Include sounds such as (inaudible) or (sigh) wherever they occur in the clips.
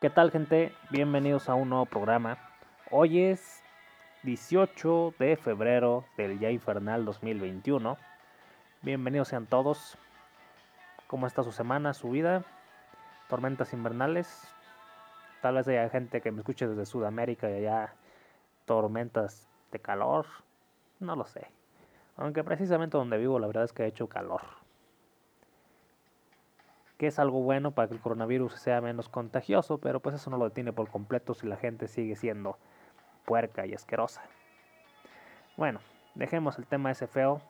¿Qué tal gente? Bienvenidos a un nuevo programa. Hoy es 18 de febrero del ya infernal 2021. Bienvenidos sean todos. ¿Cómo está su semana, su vida? Tormentas invernales. Tal vez haya gente que me escuche desde Sudamérica y allá tormentas de calor. No lo sé. Aunque precisamente donde vivo la verdad es que ha hecho calor que es algo bueno para que el coronavirus sea menos contagioso, pero pues eso no lo detiene por completo si la gente sigue siendo puerca y asquerosa. Bueno, dejemos el tema ese feo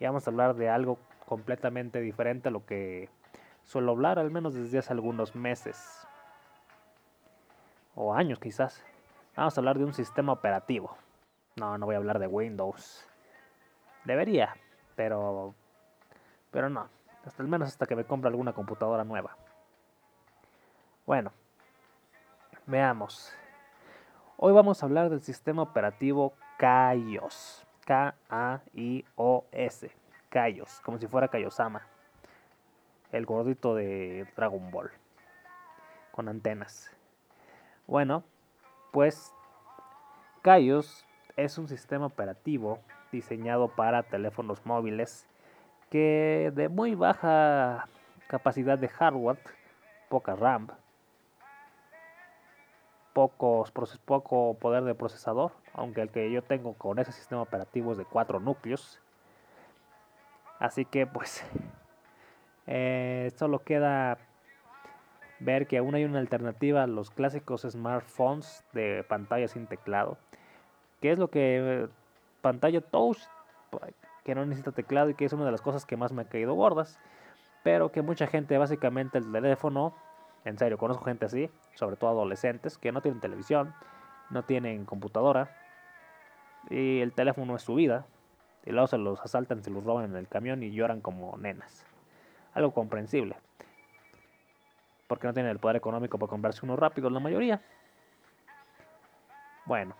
y vamos a hablar de algo completamente diferente a lo que suelo hablar, al menos desde hace algunos meses o años quizás. Vamos a hablar de un sistema operativo. No, no voy a hablar de Windows. Debería, pero pero no hasta al menos hasta que me compre alguna computadora nueva. Bueno, veamos. Hoy vamos a hablar del sistema operativo Kaios. K-A-I-O-S. Kaios, como si fuera Kaiosama. El gordito de Dragon Ball. Con antenas. Bueno, pues Kaios es un sistema operativo diseñado para teléfonos móviles que de muy baja capacidad de hardware, poca RAM, poco poder de procesador, aunque el que yo tengo con ese sistema operativo es de 4 núcleos. Así que pues (laughs) eh, solo queda ver que aún hay una alternativa a los clásicos smartphones de pantalla sin teclado. Que es lo que pantalla touch que no necesita teclado y que es una de las cosas que más me ha caído gordas. Pero que mucha gente, básicamente el teléfono, en serio, conozco gente así, sobre todo adolescentes, que no tienen televisión, no tienen computadora, y el teléfono es su vida, y luego se los asaltan, se los roban en el camión y lloran como nenas. Algo comprensible. Porque no tienen el poder económico para comprarse uno rápido, la mayoría. Bueno,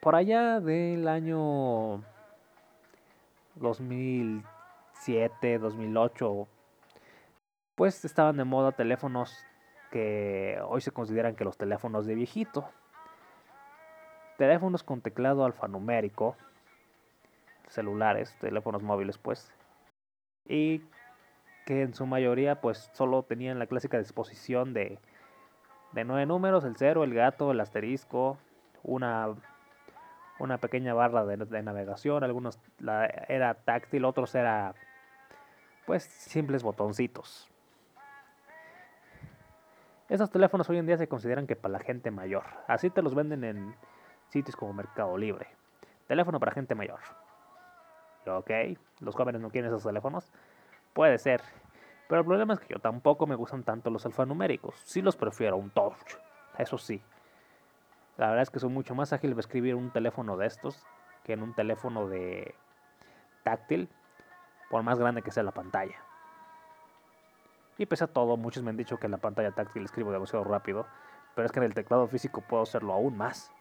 por allá del año 2007, 2008, pues estaban de moda teléfonos que hoy se consideran que los teléfonos de viejito. Teléfonos con teclado alfanumérico, celulares, teléfonos móviles pues, y que en su mayoría pues solo tenían la clásica disposición de, de nueve números, el cero, el gato, el asterisco, una una pequeña barra de, navegación, algunos era táctil, otros era pues simples botoncitos. Esos teléfonos hoy en día se consideran que para la gente mayor. Así te los venden en sitios como Mercado Libre. Teléfono para gente mayor. Ok, los jóvenes no quieren esos teléfonos. Puede ser. Pero el problema es que yo tampoco me gustan tanto los alfanuméricos. Sí los prefiero un touch. Eso sí. La verdad es que soy mucho más ágil de escribir un teléfono de estos que en un teléfono de táctil, por más grande que sea la pantalla. Y pese a todo, muchos me han dicho que en la pantalla táctil escribo demasiado rápido, pero es que en el teclado físico puedo hacerlo aún más.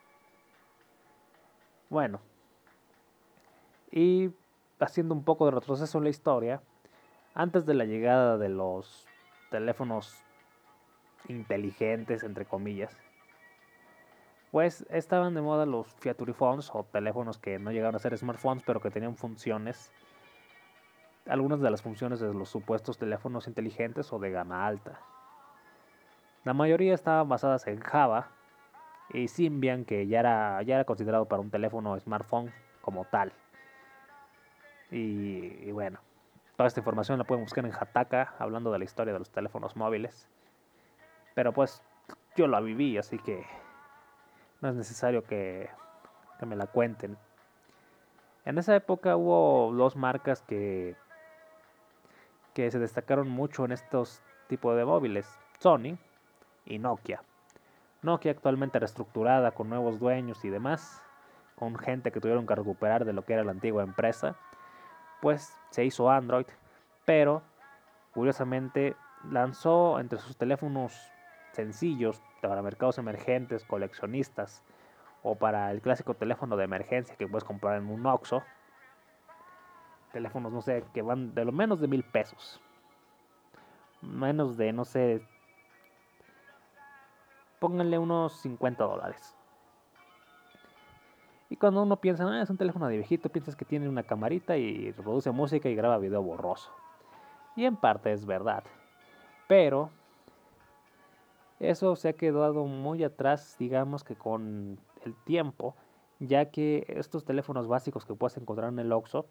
Bueno, y haciendo un poco de retroceso en la historia, antes de la llegada de los teléfonos inteligentes, entre comillas, pues estaban de moda los Feature Phones o teléfonos que no llegaron a ser smartphones pero que tenían funciones, algunas de las funciones de los supuestos teléfonos inteligentes o de gama alta. La mayoría estaban basadas en Java y Symbian que ya era, ya era considerado para un teléfono smartphone como tal. Y, y bueno, toda esta información la pueden buscar en Hataka hablando de la historia de los teléfonos móviles. Pero pues yo la viví, así que no es necesario que, me la cuenten. En esa época hubo dos marcas que, que se destacaron mucho en estos tipos de móviles, Sony y Nokia. Nokia actualmente reestructurada con nuevos dueños y demás, con gente que tuvieron que recuperar de lo que era la antigua empresa, pues se hizo Android, pero curiosamente lanzó entre sus teléfonos sencillos para mercados emergentes, coleccionistas o para el clásico teléfono de emergencia que puedes comprar en un Oxxo. Teléfonos, no sé, que van de lo menos de mil pesos. menos de, no sé, pónganle unos 50 dólares. Y cuando uno piensa, ah, es un teléfono de viejito, piensas que tiene una camarita y reproduce música y graba video borroso. Y en parte es verdad. Pero eso se ha quedado muy atrás, digamos que con el tiempo, ya que estos teléfonos básicos que puedes encontrar en el Oxxo,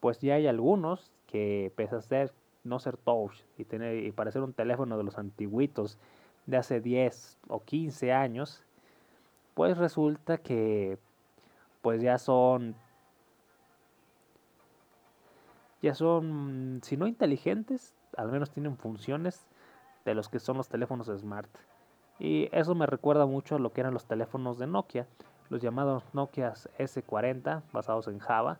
pues ya hay algunos que pese a ser no ser touch y tener y parecer un teléfono de los antiguitos de hace 10 o 15 años, pues resulta que pues ya son ya son si no inteligentes, al menos tienen funciones de los que son los teléfonos smart. Y eso me recuerda mucho a lo que eran los teléfonos de Nokia, los llamados Nokia S40 basados en Java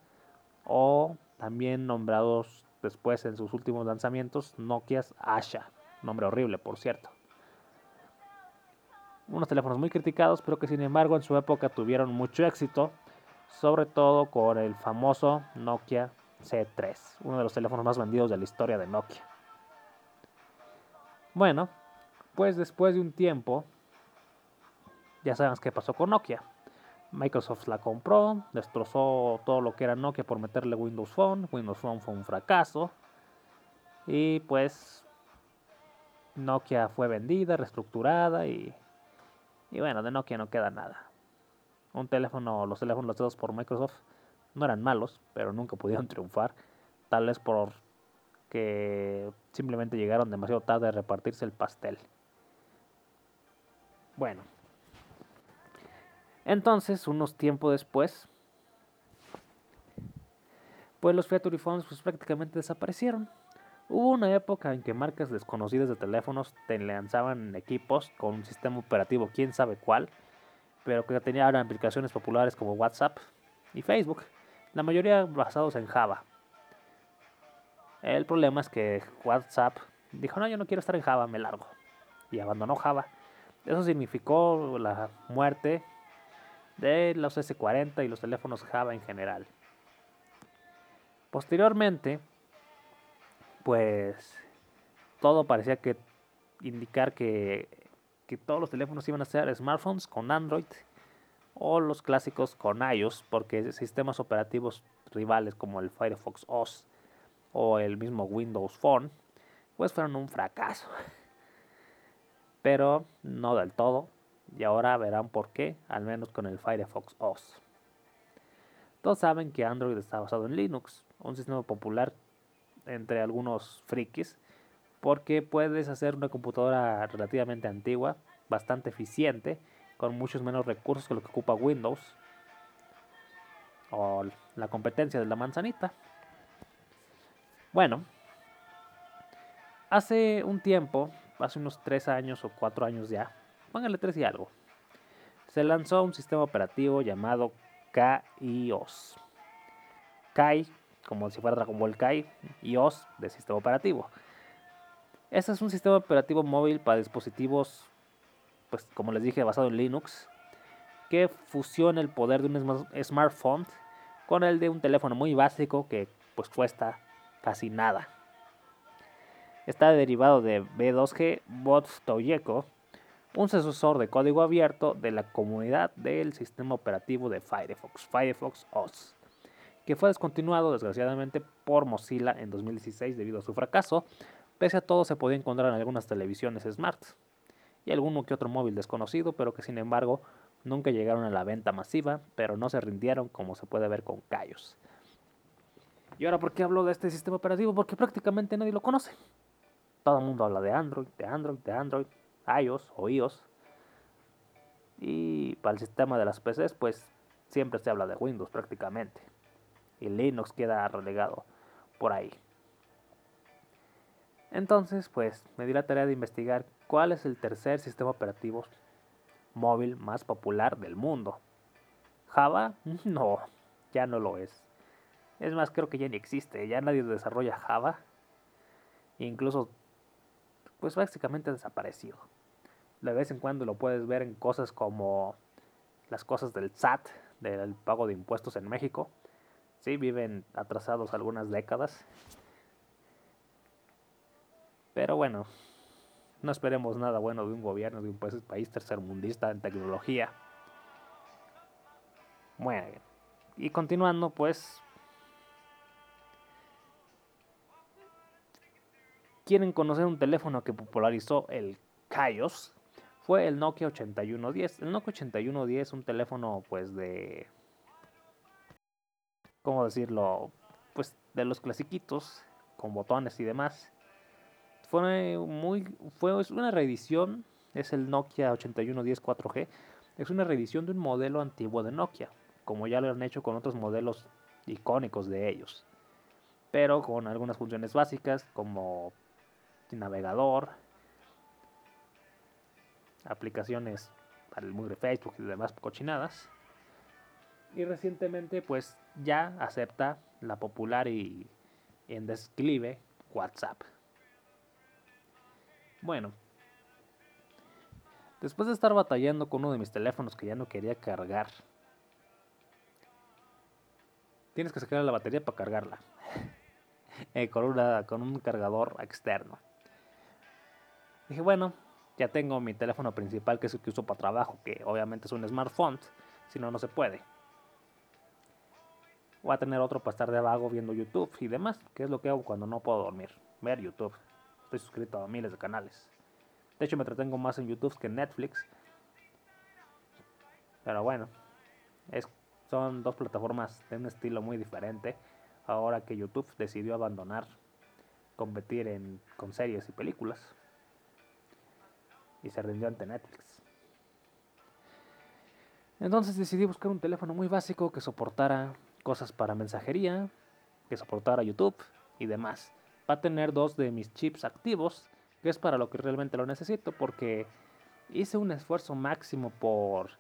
o también nombrados después en sus últimos lanzamientos Nokia Asha, nombre horrible por cierto. Unos teléfonos muy criticados, pero que sin embargo en su época tuvieron mucho éxito, sobre todo con el famoso Nokia C3, uno de los teléfonos más vendidos de la historia de Nokia. Bueno, pues después de un tiempo, ya sabemos qué pasó con Nokia. Microsoft la compró, destrozó todo lo que era Nokia por meterle Windows Phone. Windows Phone fue un fracaso. Y pues Nokia fue vendida, reestructurada y, y bueno, de Nokia no queda nada. Un teléfono, los teléfonos lanzados por Microsoft no eran malos, pero nunca pudieron triunfar. Tal vez por que simplemente llegaron demasiado tarde a repartirse el pastel. Bueno, entonces, unos tiempos después, pues los Factory Phones pues, prácticamente desaparecieron. Hubo una época en que marcas desconocidas de teléfonos te lanzaban equipos con un sistema operativo, quién sabe cuál, pero que tenían aplicaciones populares como WhatsApp y Facebook, la mayoría basados en Java. El problema es que WhatsApp dijo, no, yo no quiero estar en Java, me largo. Y abandonó Java. Eso significó la muerte de los S40 y los teléfonos Java en general. Posteriormente, pues todo parecía que indicar que, que todos los teléfonos iban a ser smartphones con Android o los clásicos con iOS, porque sistemas operativos rivales como el Firefox OS o el mismo Windows Phone, pues fueron un fracaso. (laughs) Pero no del todo, y ahora verán por qué, al menos con el Firefox OS. Todos saben que Android está basado en Linux, un sistema popular entre algunos frikis, porque puedes hacer una computadora relativamente antigua, bastante eficiente, con muchos menos recursos que lo que ocupa Windows, o la competencia de la manzanita. Bueno, hace un tiempo, hace unos 3 años o 4 años ya, póngale 3 y algo, se lanzó un sistema operativo llamado KaiOS. Kai, como si fuera Dragon Ball Kai, y de sistema operativo. Este es un sistema operativo móvil para dispositivos, pues como les dije, basado en Linux, que fusiona el poder de un smartphone con el de un teléfono muy básico que pues cuesta casi nada. Está derivado de B2G Bots Toyeko, un sucesor de código abierto de la comunidad del sistema operativo de Firefox, Firefox OS, que fue descontinuado desgraciadamente por Mozilla en 2016 debido a su fracaso. Pese a todo se podía encontrar en algunas televisiones smart y alguno que otro móvil desconocido, pero que sin embargo nunca llegaron a la venta masiva, pero no se rindieron como se puede ver con Cayos. ¿Y ahora por qué hablo de este sistema operativo? Porque prácticamente nadie lo conoce. Todo el mundo habla de Android, de Android, de Android, iOS o iOS. Y para el sistema de las PCs, pues siempre se habla de Windows prácticamente. Y Linux queda relegado por ahí. Entonces, pues me di la tarea de investigar cuál es el tercer sistema operativo móvil más popular del mundo. Java, (laughs) no, ya no lo es. Es más, creo que ya ni existe, ya nadie desarrolla Java. incluso, pues básicamente ha desaparecido. De vez en cuando lo puedes ver en cosas como las cosas del SAT, del pago de impuestos en México. Sí, viven atrasados algunas décadas. Pero bueno, no esperemos nada bueno de un gobierno de un país, país tercermundista en tecnología. Bueno, y continuando, pues. ¿Quieren conocer un teléfono que popularizó el Kaios? Fue el Nokia 8110. El Nokia 8110 es un teléfono, pues, de. ¿Cómo decirlo? Pues de los clasiquitos, con botones y demás. Fue muy. Fue una reedición. Es el Nokia 8110 4G. Es una reedición de un modelo antiguo de Nokia como ya lo han hecho con otros modelos icónicos de ellos, pero con algunas funciones básicas como navegador, aplicaciones para el mugre Facebook y demás cochinadas. Y recientemente pues ya acepta la popular y en desclive WhatsApp. Bueno, después de estar batallando con uno de mis teléfonos que ya no quería cargar tienes que sacar la batería para cargarla. (laughs) Eh, con, un cargador externo. Dije, bueno, ya tengo mi teléfono principal que es el que uso para trabajo, que obviamente es un smartphone, si no, no se puede. Voy a tener otro para estar de vago viendo YouTube y demás, que es lo que hago cuando no puedo dormir, ver YouTube. Estoy suscrito a miles de canales. De hecho, me entretengo más en YouTube que en Netflix. Pero bueno, es son dos plataformas de un estilo muy diferente. Ahora que YouTube decidió abandonar competir en, con series y películas. Y se rindió ante Netflix. Entonces decidí buscar un teléfono muy básico que soportara cosas para mensajería, que soportara YouTube y demás. Va a tener dos de mis chips activos, que es para lo que realmente lo necesito, porque hice un esfuerzo máximo por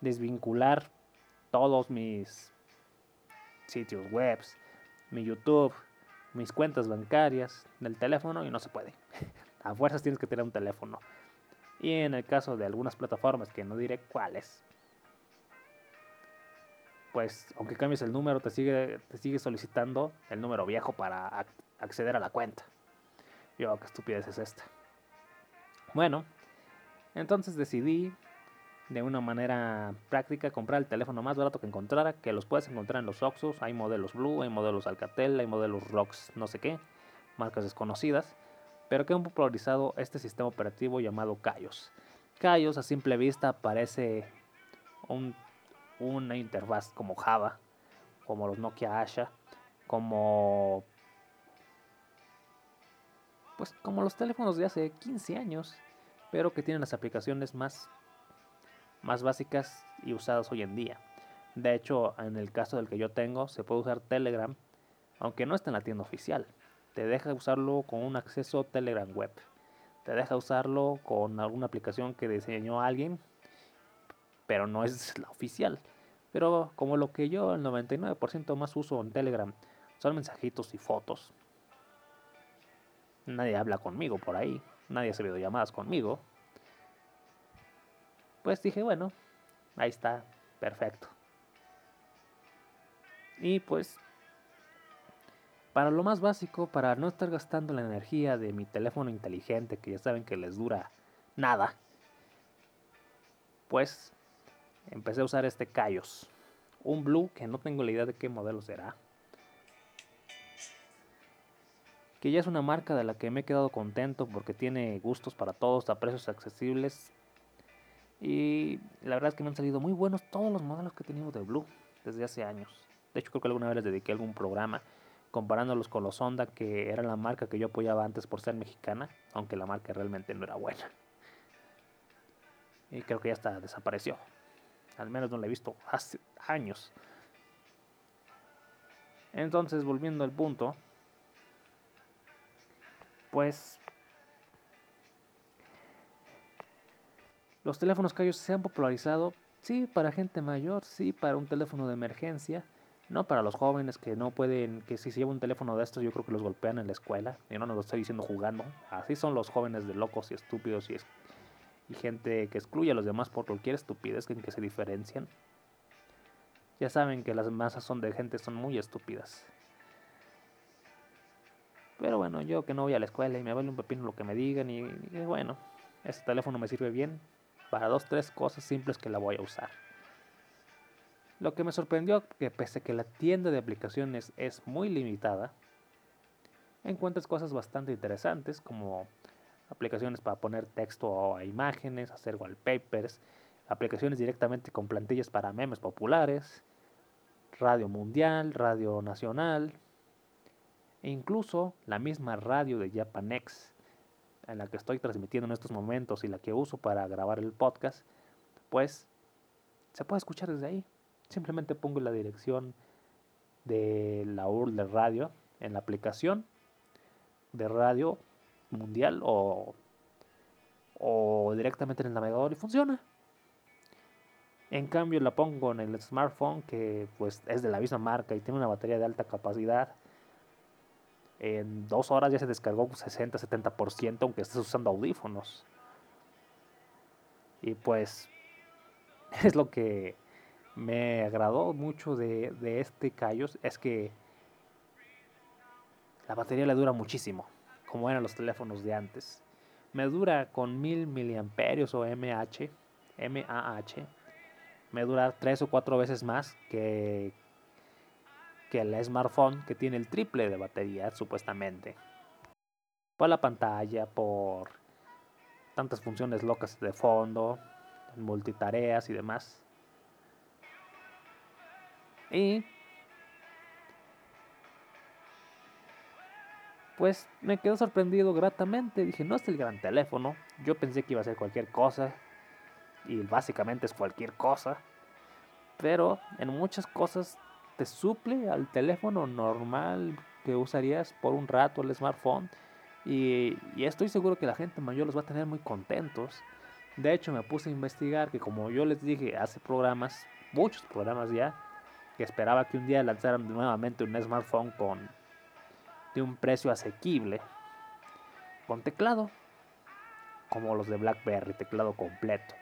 desvincular todos mis sitios web, mi YouTube, mis cuentas bancarias del teléfono y no se puede. (laughs) A fuerzas tienes que tener un teléfono. Y en el caso de algunas plataformas, que no diré cuáles, pues aunque cambies el número, te sigue, te sigue solicitando el número viejo para acceder a la cuenta. Yo, qué estupidez es esta. Bueno, entonces decidí de una manera práctica comprar el teléfono más barato que encontrara, que los puedes encontrar en los Oxos, hay modelos Blue, hay modelos Alcatel, hay modelos Rox, no sé qué, marcas desconocidas, pero que han popularizado este sistema operativo llamado Kaios. Kaios a simple vista parece un, una interfaz como Java, como los Nokia Asha, como pues como los teléfonos de hace 15 años, pero que tienen las aplicaciones más más básicas y usadas hoy en día. De hecho, en el caso del que yo tengo, se puede usar Telegram, aunque no está en la tienda oficial. Te deja usarlo con un acceso Telegram web. Te deja usarlo con alguna aplicación que diseñó alguien, pero no es (laughs) la oficial. Pero como lo que yo el 99% más uso en Telegram son mensajitos y fotos. Nadie habla conmigo por ahí, nadie hace videollamadas conmigo, pues dije, bueno, ahí está, perfecto. Y pues, para lo más básico, para no estar gastando la energía de mi teléfono inteligente, que ya saben que les dura nada, pues empecé a usar este Kaios. Un Blue que no tengo la idea de qué modelo será. Que ya es una marca de la que me he quedado contento porque tiene gustos para todos a precios accesibles y la verdad es que me han salido muy buenos todos los modelos que he tenido de Blue desde hace años. De hecho, creo que alguna vez les dediqué algún programa comparándolos con los Honda, que era la marca que yo apoyaba antes por ser mexicana, aunque la marca realmente no era buena. Y creo que ya hasta desapareció. Al menos no la he visto hace años. Entonces, volviendo al punto, pues Los teléfonos callos se han popularizado, sí, para gente mayor, sí, para un teléfono de emergencia, no para los jóvenes que no pueden, que si se lleva un teléfono de estos yo creo que los golpean en la escuela, y no nos lo estoy diciendo jugando, así son los jóvenes de locos y estúpidos y, y gente que excluye a los demás por cualquier estupidez en que se diferencian. Ya saben que las masas son de gente son muy estúpidas. Pero bueno, yo que no voy a la escuela y me vale un pepino lo que me digan y, y bueno, este teléfono me sirve bien para dos, tres cosas simples que la voy a usar. Lo que me sorprendió que pese que la tienda de aplicaciones es muy limitada, encuentras cosas bastante interesantes como aplicaciones para poner texto a imágenes, hacer wallpapers, aplicaciones directamente con plantillas para memes populares, radio mundial, radio nacional, e incluso la misma radio de Japanex, en la que estoy transmitiendo en estos momentos y la que uso para grabar el podcast, pues se puede escuchar desde ahí. Simplemente pongo la dirección de la URL de radio en la aplicación de radio mundial o, o directamente en el navegador y funciona. En cambio la pongo en el smartphone que pues es de la misma marca y tiene una batería de alta capacidad. En dos horas ya se descargó 60-70% aunque estés usando audífonos. Y pues (laughs) es lo que me agradó mucho de, de este Kaios. Es que la batería le dura muchísimo, como eran los teléfonos de antes. Me dura con 1000 miliamperios o mAh, MAH me dura tres o cuatro veces más que, que el smartphone que tiene el triple de batería supuestamente. Por la pantalla, por tantas funciones locas de fondo, multitareas y demás. Y pues me quedé sorprendido gratamente. Dije, no es el gran teléfono. Yo pensé que iba a ser cualquier cosa y básicamente es cualquier cosa, pero en muchas cosas te suple al teléfono normal que usarías por un rato el smartphone y, estoy seguro que la gente mayor los va a tener muy contentos. De hecho me puse a investigar que como yo les dije hace programas, muchos programas ya, que esperaba que un día lanzaran nuevamente un smartphone con de un precio asequible con teclado como los de BlackBerry, teclado completo.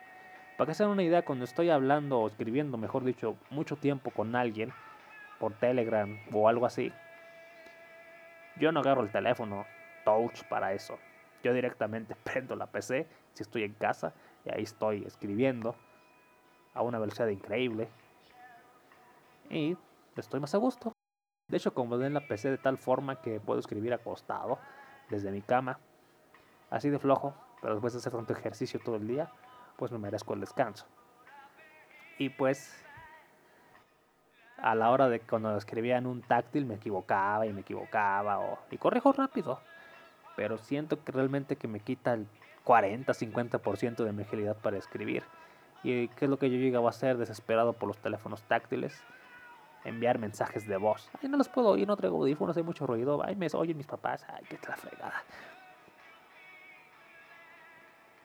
Para que se den una idea, cuando estoy hablando o escribiendo, mejor dicho, mucho tiempo con alguien por Telegram o algo así, yo no agarro el teléfono touch para eso. Yo directamente (laughs) prendo la PC si estoy en casa y ahí estoy escribiendo a una velocidad increíble y estoy más a gusto. De hecho, como en la PC de tal forma que puedo escribir acostado desde mi cama, así de flojo, pero después de hacer tanto ejercicio todo el día, pues me merezco el descanso. Y pues a la hora de cuando escribía en un táctil me equivocaba y me equivocaba y corrijo rápido. Pero siento que realmente que me quita el 40-50% de mi agilidad para escribir. ¿Y qué es lo que yo llegaba a hacer desesperado por los teléfonos táctiles? Enviar mensajes de voz. Ay, no los puedo oír, no traigo audífonos, hay mucho ruido. Ay, me oyen mis papás. Ay, qué la fregada.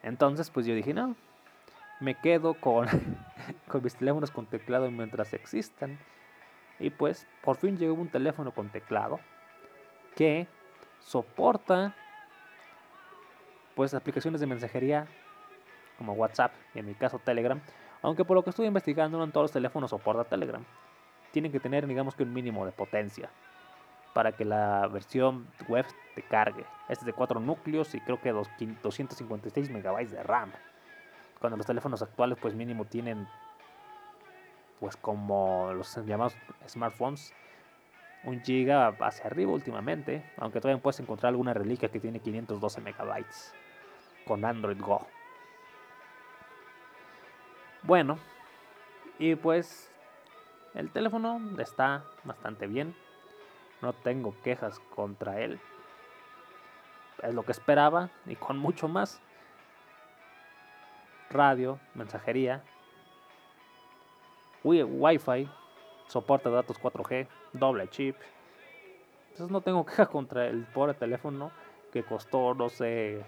Entonces, pues yo dije, no, me quedo con, (laughs) con mis teléfonos con teclado mientras existan. Y pues por fin llegó un teléfono con teclado que soporta pues aplicaciones de mensajería como WhatsApp y en mi caso Telegram. Aunque por lo que estoy investigando no en todos los teléfonos soporta Telegram. Tienen que tener digamos que un mínimo de potencia para que la versión web te cargue. Este es de 4 núcleos y creo que 256 megabytes de RAM cuando los teléfonos actuales pues mínimo tienen pues como los llamados smartphones un giga hacia arriba últimamente aunque todavía puedes encontrar alguna reliquia que tiene 512 megabytes con Android Go bueno y pues el teléfono está bastante bien no tengo quejas contra él es lo que esperaba y con mucho más radio, mensajería, Wi-Fi, soporta datos 4G, doble chip. Entonces no tengo (laughs) queja contra el pobre teléfono que costó, no sé,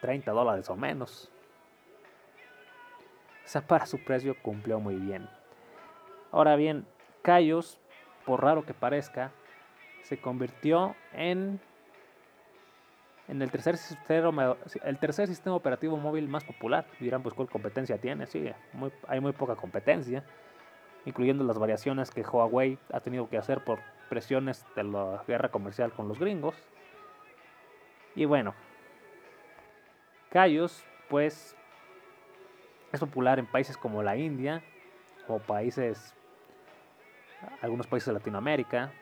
30 dólares o menos. O sea, para su precio cumplió muy bien. Ahora bien, Kaios, por raro que parezca, se convirtió en en el tercer, sistema, el tercer sistema operativo móvil más popular. Dirán, pues, ¿cuál competencia tiene? Sí, hay muy poca competencia, incluyendo las variaciones que Huawei ha tenido que hacer por presiones de la guerra comercial con los gringos. Y bueno, Cayos, pues, es popular en países como la India, o países, algunos países de Latinoamérica,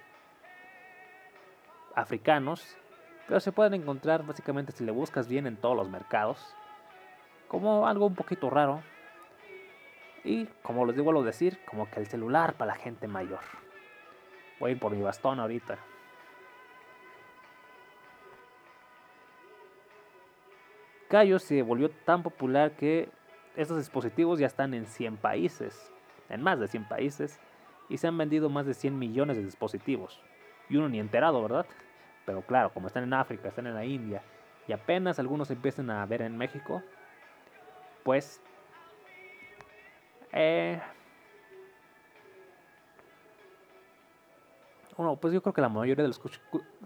africanos, pero se pueden encontrar básicamente si le buscas bien en todos los mercados, como algo un poquito raro. Y como les digo a decir, como que el celular para la gente mayor. Voy a ir por mi bastón ahorita. Cayo se volvió tan popular que estos dispositivos ya están en 100 países, en más de 100 países, y se han vendido más de 100 millones de dispositivos. Y uno ni enterado, ¿verdad? Pero claro, como están en África, están en la India, y apenas algunos empiezan a ver en México, pues... Eh, bueno, pues yo creo que la mayoría de los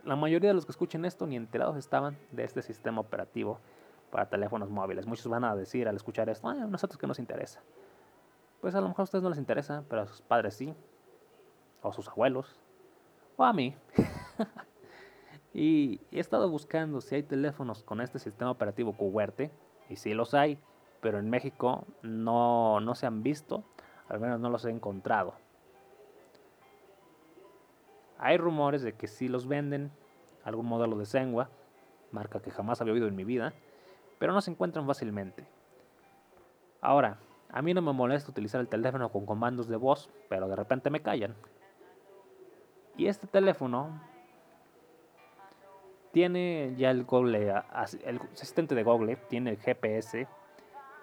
la mayoría de los que escuchen esto ni enterados estaban de este sistema operativo para teléfonos móviles. Muchos van a decir al escuchar esto, a nosotros que nos interesa. Pues a lo mejor a ustedes no les interesa, pero a sus padres sí, o a sus abuelos, o a mí. (laughs) y he estado buscando si hay teléfonos con este sistema operativo QWERTY, y sí los hay, pero en México no, no se han visto, al menos no los he encontrado. Hay rumores de que sí los venden, algún modelo de Sengua, marca que jamás había oído en mi vida, pero no se encuentran fácilmente. Ahora, a mí no me molesta utilizar el teléfono con comandos de voz, pero de repente me callan. Y este teléfono tiene ya el Google, el asistente de Google, tiene el GPS,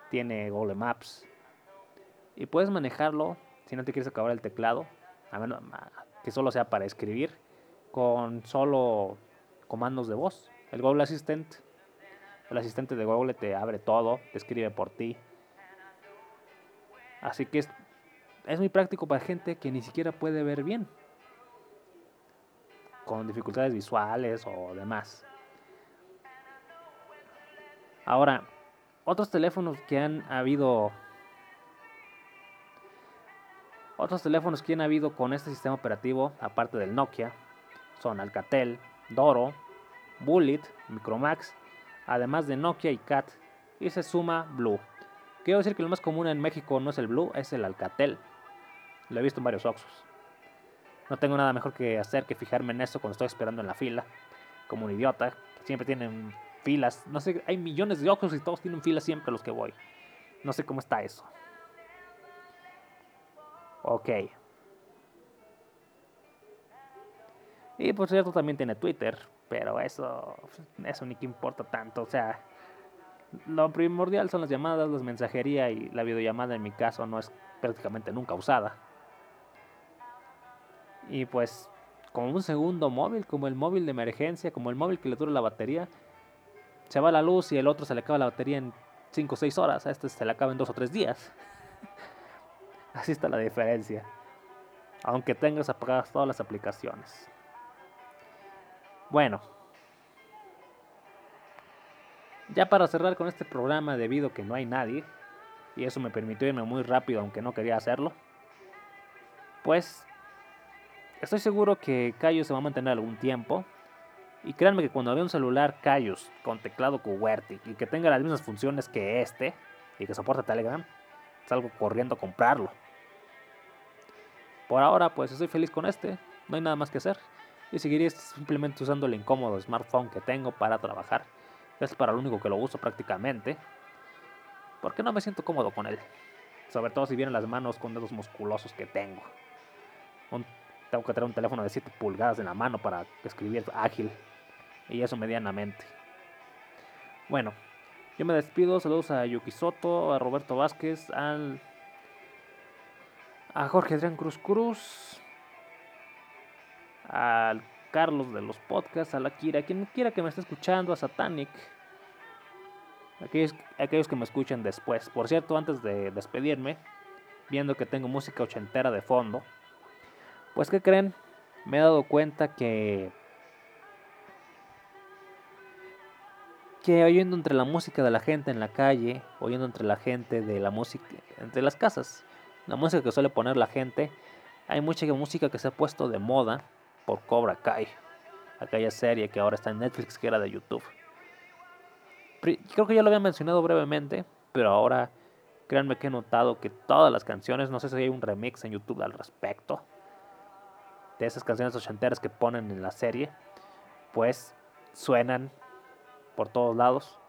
tiene Google Maps y puedes manejarlo si no te quieres acabar el teclado, a menos que solo sea para escribir, con solo comandos de voz. El Google Assistant el asistente de Google te abre todo, te escribe por ti. Así que es, es muy práctico para gente que ni siquiera puede ver bien. Con dificultades visuales o demás. Ahora, otros teléfonos que han habido otros teléfonos que han habido con este sistema operativo, aparte del Nokia, son Alcatel, Doro, Bullet, Micromax además de Nokia y Cat, y se suma Blue. Quiero decir que lo más común en México no es el Blue, es el Alcatel. Lo he visto en varios Oxos. No tengo nada mejor que hacer que fijarme en eso cuando estoy esperando en la fila, como un idiota. Siempre tienen filas. No sé, hay millones de Oxos y todos tienen filas siempre los que voy. No sé cómo está eso. Ok. Y por cierto también tiene Twitter, pero eso, eso ni que importa tanto. O sea, lo primordial son las llamadas, la mensajería y la videollamada en mi caso no es prácticamente nunca usada. Y pues como un segundo móvil, como el móvil de emergencia, como el móvil que le dura la batería, se va la luz y el otro se le acaba la batería en 5 o 6 horas, a este se le acaba en 2 o 3 días. (laughs) Así está la diferencia. Aunque tengas apagadas todas las aplicaciones. Bueno, ya para cerrar con este programa, debido a que no hay nadie, y eso me permitió irme muy rápido aunque no quería hacerlo, pues estoy seguro que Cayos se va a mantener algún tiempo. Y créanme que cuando vea un celular Cayos con teclado QWERTY y que tenga las mismas funciones que este y que soporte Telegram, salgo corriendo a comprarlo. Por ahora, pues estoy feliz con este, no hay nada más que hacer y seguiré simplemente usando el incómodo smartphone que tengo para trabajar. Es para lo único que lo uso prácticamente. Porque no me siento cómodo con él. Sobre todo si vienen las manos con dedos musculosos que tengo. Tengo que tener un teléfono de 7 pulgadas en la mano para escribir ágil. Y eso medianamente. Bueno, yo me despido. Saludos a Yuki Soto, a Roberto Vázquez, al, a Jorge Adrián Cruz Cruz, al Carlos de los podcasts, a la Kira, a quien quiera que me esté escuchando, a Satanic, aquellos, aquellos que me escuchen después. Por cierto, antes de despedirme, viendo que tengo música ochentera de fondo, pues que creen? Me he dado cuenta que que oyendo entre la música de la gente en la calle, oyendo entre la gente de la música, entre las casas, la música que suele poner la gente, hay mucha música que se ha puesto de moda por Cobra Kai, aquella serie que ahora está en Netflix que era de YouTube. Creo que ya lo había mencionado brevemente, pero ahora créanme que he notado que todas las canciones, no sé si hay un remix en YouTube al respecto, de esas canciones ochenteras que ponen en la serie, pues suenan por todos lados.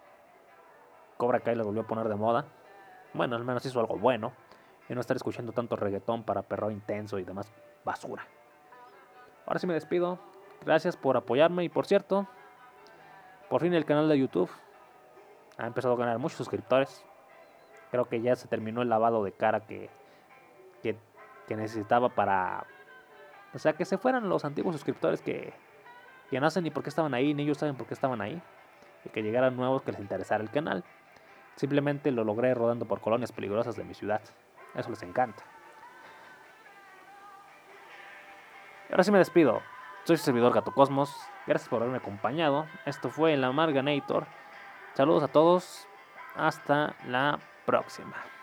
Cobra Kai las volvió a poner de moda. Bueno, al menos hizo algo bueno. Y no estar escuchando tanto reggaetón para perro intenso y demás basura. Ahora sí me despido. Gracias por apoyarme. Y por cierto, por fin el canal de YouTube ha empezado a ganar muchos suscriptores. Creo que ya se terminó el lavado de cara que, que, necesitaba para... O sea, que se fueran los antiguos suscriptores que, que no saben ni por qué estaban ahí, ni ellos saben por qué estaban ahí. Y que llegaran nuevos que les interesara el canal. Simplemente lo logré rodando por colonias peligrosas de mi ciudad. Eso les encanta. Ahora sí me despido. Soy su servidor Gato Cosmos. Gracias por haberme acompañado. Esto fue el Amarganator. Saludos a todos. Hasta la próxima.